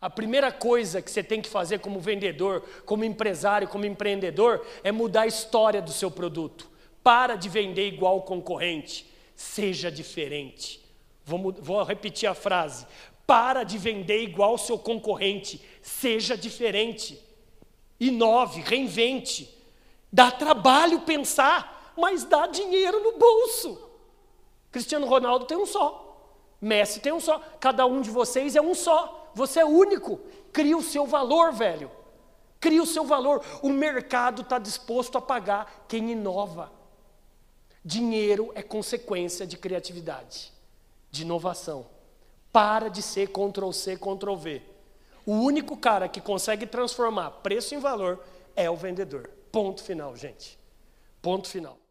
A primeira coisa que você tem que fazer como vendedor, como empresário, como empreendedor, é mudar a história do seu produto. Para de vender igual o concorrente. Seja diferente. Vou, vou repetir a frase. Para de vender igual o seu concorrente. Seja diferente. Inove, reinvente. Dá trabalho pensar, mas dá dinheiro no bolso. Cristiano Ronaldo tem um só. Messi tem um só. Cada um de vocês é um só. Você é único. Cria o seu valor, velho. Cria o seu valor. O mercado está disposto a pagar quem inova. Dinheiro é consequência de criatividade, de inovação. Para de ser Ctrl C, Ctrl V. O único cara que consegue transformar preço em valor é o vendedor. Ponto final, gente. Ponto final.